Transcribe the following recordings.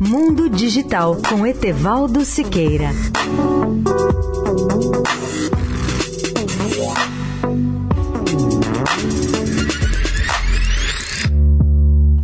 Mundo Digital com Etevaldo Siqueira.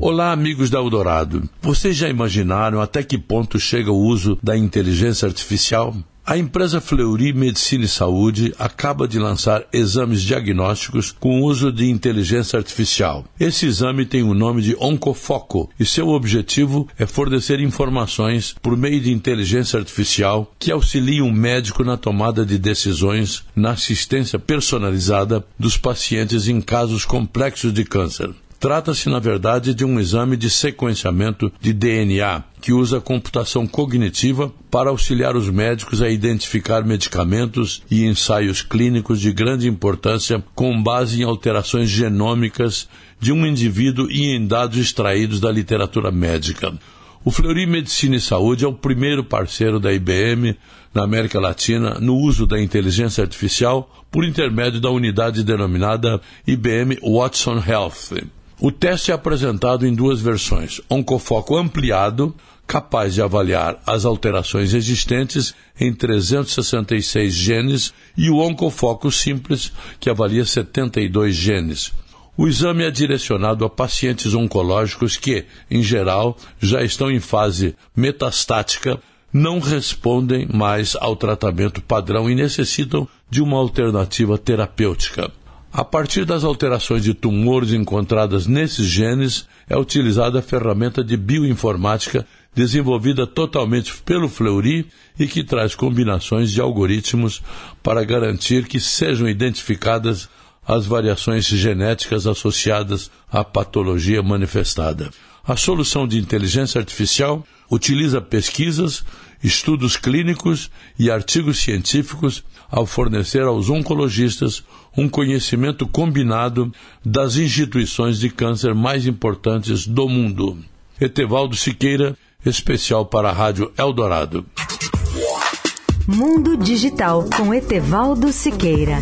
Olá, amigos da Eldorado. Vocês já imaginaram até que ponto chega o uso da inteligência artificial? A empresa Fleury Medicina e Saúde acaba de lançar exames diagnósticos com uso de inteligência artificial. Esse exame tem o nome de Oncofoco e seu objetivo é fornecer informações por meio de inteligência artificial que auxilia um médico na tomada de decisões na assistência personalizada dos pacientes em casos complexos de câncer. Trata-se, na verdade, de um exame de sequenciamento de DNA, que usa computação cognitiva para auxiliar os médicos a identificar medicamentos e ensaios clínicos de grande importância com base em alterações genômicas de um indivíduo e em dados extraídos da literatura médica. O Fleury Medicina e Saúde é o primeiro parceiro da IBM na América Latina no uso da inteligência artificial por intermédio da unidade denominada IBM Watson Health. O teste é apresentado em duas versões: oncofoco ampliado, capaz de avaliar as alterações existentes em 366 genes, e o oncofoco simples, que avalia 72 genes. O exame é direcionado a pacientes oncológicos que, em geral, já estão em fase metastática, não respondem mais ao tratamento padrão e necessitam de uma alternativa terapêutica. A partir das alterações de tumores encontradas nesses genes, é utilizada a ferramenta de bioinformática desenvolvida totalmente pelo Fleury e que traz combinações de algoritmos para garantir que sejam identificadas as variações genéticas associadas à patologia manifestada. A solução de inteligência artificial utiliza pesquisas, estudos clínicos e artigos científicos ao fornecer aos oncologistas um conhecimento combinado das instituições de câncer mais importantes do mundo. Etevaldo Siqueira, especial para a Rádio Eldorado. Mundo Digital com Etevaldo Siqueira.